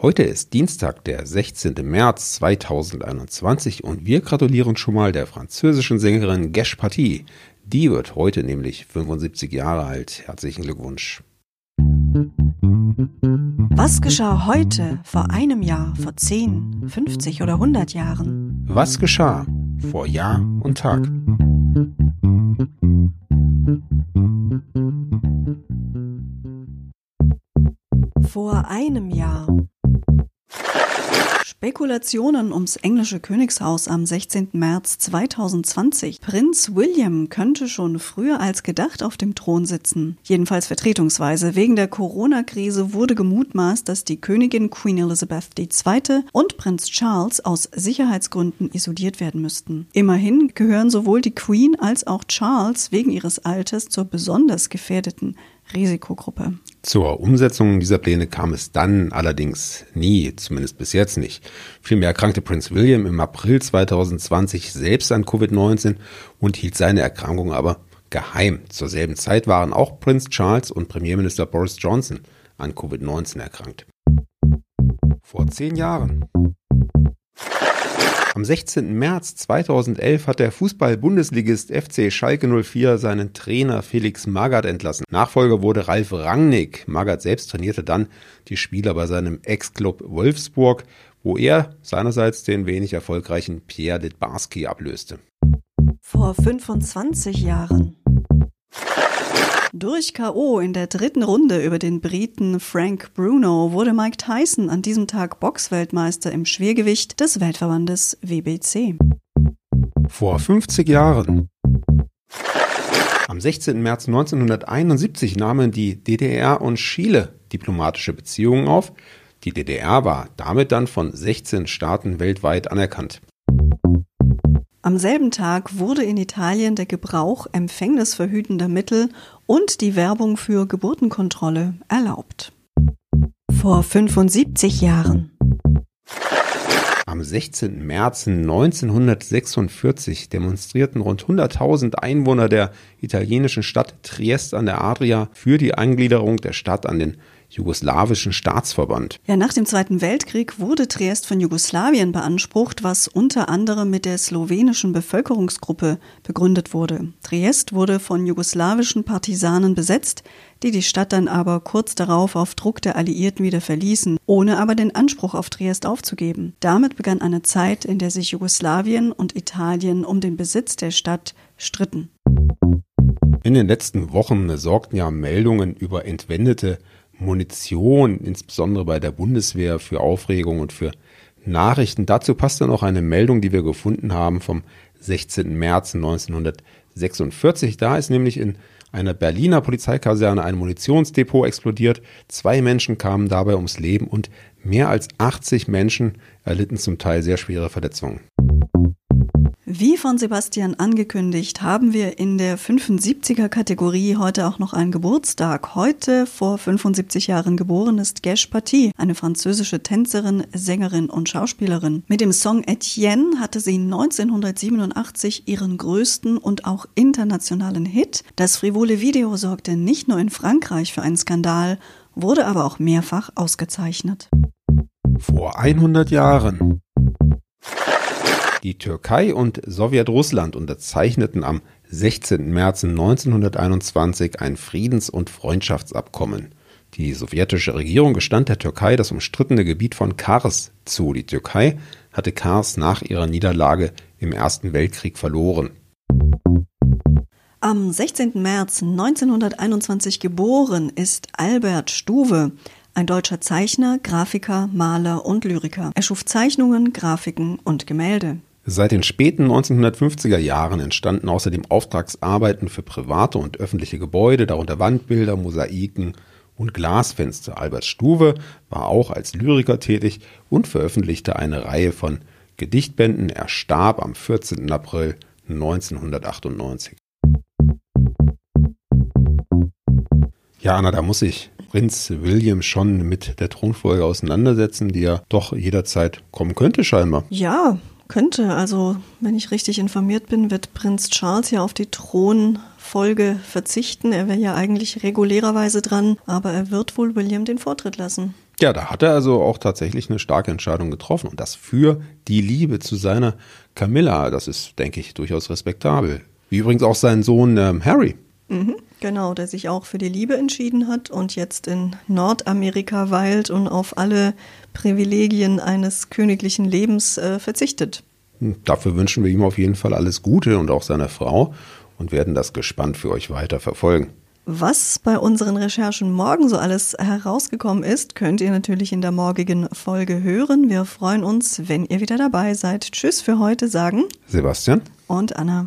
Heute ist Dienstag, der 16. März 2021 und wir gratulieren schon mal der französischen Sängerin Gesh Paty. Die wird heute nämlich 75 Jahre alt. Herzlichen Glückwunsch. Was geschah heute, vor einem Jahr, vor 10, 50 oder 100 Jahren? Was geschah vor Jahr und Tag? Vor einem Jahr. Spekulationen ums englische Königshaus am 16. März 2020. Prinz William könnte schon früher als gedacht auf dem Thron sitzen. Jedenfalls vertretungsweise. Wegen der Corona-Krise wurde gemutmaßt, dass die Königin Queen Elizabeth II. und Prinz Charles aus Sicherheitsgründen isoliert werden müssten. Immerhin gehören sowohl die Queen als auch Charles wegen ihres Alters zur besonders gefährdeten Risikogruppe. Zur Umsetzung dieser Pläne kam es dann allerdings nie, zumindest bis jetzt nicht. Vielmehr erkrankte Prinz William im April 2020 selbst an Covid-19 und hielt seine Erkrankung aber geheim. Zur selben Zeit waren auch Prinz Charles und Premierminister Boris Johnson an Covid-19 erkrankt. Vor zehn Jahren am 16. März 2011 hat der Fußball-Bundesligist FC Schalke 04 seinen Trainer Felix Magath entlassen. Nachfolger wurde Ralf Rangnick. Magath selbst trainierte dann die Spieler bei seinem Ex-Club Wolfsburg, wo er seinerseits den wenig erfolgreichen Pierre Litbarski ablöste. Vor 25 Jahren. Durch K.O. in der dritten Runde über den Briten Frank Bruno wurde Mike Tyson an diesem Tag Boxweltmeister im Schwergewicht des Weltverbandes WBC. Vor 50 Jahren. Am 16. März 1971 nahmen die DDR und Chile diplomatische Beziehungen auf. Die DDR war damit dann von 16 Staaten weltweit anerkannt. Am selben Tag wurde in Italien der Gebrauch empfängnisverhütender Mittel und die Werbung für Geburtenkontrolle erlaubt. Vor 75 Jahren. Am 16. März 1946 demonstrierten rund 100.000 Einwohner der italienischen Stadt Triest an der Adria für die Eingliederung der Stadt an den jugoslawischen Staatsverband. Ja, nach dem Zweiten Weltkrieg wurde Triest von Jugoslawien beansprucht, was unter anderem mit der slowenischen Bevölkerungsgruppe begründet wurde. Triest wurde von jugoslawischen Partisanen besetzt, die die Stadt dann aber kurz darauf auf Druck der Alliierten wieder verließen, ohne aber den Anspruch auf Triest aufzugeben. Damit begann eine Zeit, in der sich Jugoslawien und Italien um den Besitz der Stadt stritten. In den letzten Wochen sorgten ja Meldungen über entwendete Munition, insbesondere bei der Bundeswehr, für Aufregung und für Nachrichten. Dazu passt dann auch eine Meldung, die wir gefunden haben vom 16. März 1946. Da ist nämlich in einer Berliner Polizeikaserne ein Munitionsdepot explodiert. Zwei Menschen kamen dabei ums Leben und mehr als 80 Menschen erlitten zum Teil sehr schwere Verletzungen. Wie von Sebastian angekündigt, haben wir in der 75er Kategorie heute auch noch einen Geburtstag. Heute vor 75 Jahren geboren ist Gesh Paty, eine französische Tänzerin, Sängerin und Schauspielerin. Mit dem Song Etienne hatte sie 1987 ihren größten und auch internationalen Hit. Das frivole Video sorgte nicht nur in Frankreich für einen Skandal, wurde aber auch mehrfach ausgezeichnet. Vor 100 Jahren die Türkei und Sowjetrussland unterzeichneten am 16. März 1921 ein Friedens- und Freundschaftsabkommen. Die sowjetische Regierung gestand der Türkei das umstrittene Gebiet von Kars zu. Die Türkei hatte Kars nach ihrer Niederlage im Ersten Weltkrieg verloren. Am 16. März 1921 geboren ist Albert Stuwe, ein deutscher Zeichner, Grafiker, Maler und Lyriker. Er schuf Zeichnungen, Grafiken und Gemälde. Seit den späten 1950er Jahren entstanden außerdem Auftragsarbeiten für private und öffentliche Gebäude, darunter Wandbilder, Mosaiken und Glasfenster. Albert Stuwe war auch als Lyriker tätig und veröffentlichte eine Reihe von Gedichtbänden. Er starb am 14. April 1998. Ja, Anna, da muss ich Prinz William schon mit der Thronfolge auseinandersetzen, die ja doch jederzeit kommen könnte, scheinbar. Ja, könnte. Also, wenn ich richtig informiert bin, wird Prinz Charles ja auf die Thronfolge verzichten. Er wäre ja eigentlich regulärerweise dran, aber er wird wohl William den Vortritt lassen. Ja, da hat er also auch tatsächlich eine starke Entscheidung getroffen und das für die Liebe zu seiner Camilla. Das ist, denke ich, durchaus respektabel. Wie übrigens auch sein Sohn ähm, Harry. Mhm, genau, der sich auch für die Liebe entschieden hat und jetzt in Nordamerika weilt und auf alle Privilegien eines königlichen Lebens äh, verzichtet. Hm, dafür wünschen wir ihm auf jeden Fall alles Gute und auch seiner Frau und werden das gespannt für euch weiter verfolgen. Was bei unseren Recherchen morgen so alles herausgekommen ist, könnt ihr natürlich in der morgigen Folge hören. Wir freuen uns, wenn ihr wieder dabei seid. Tschüss für heute sagen Sebastian und Anna.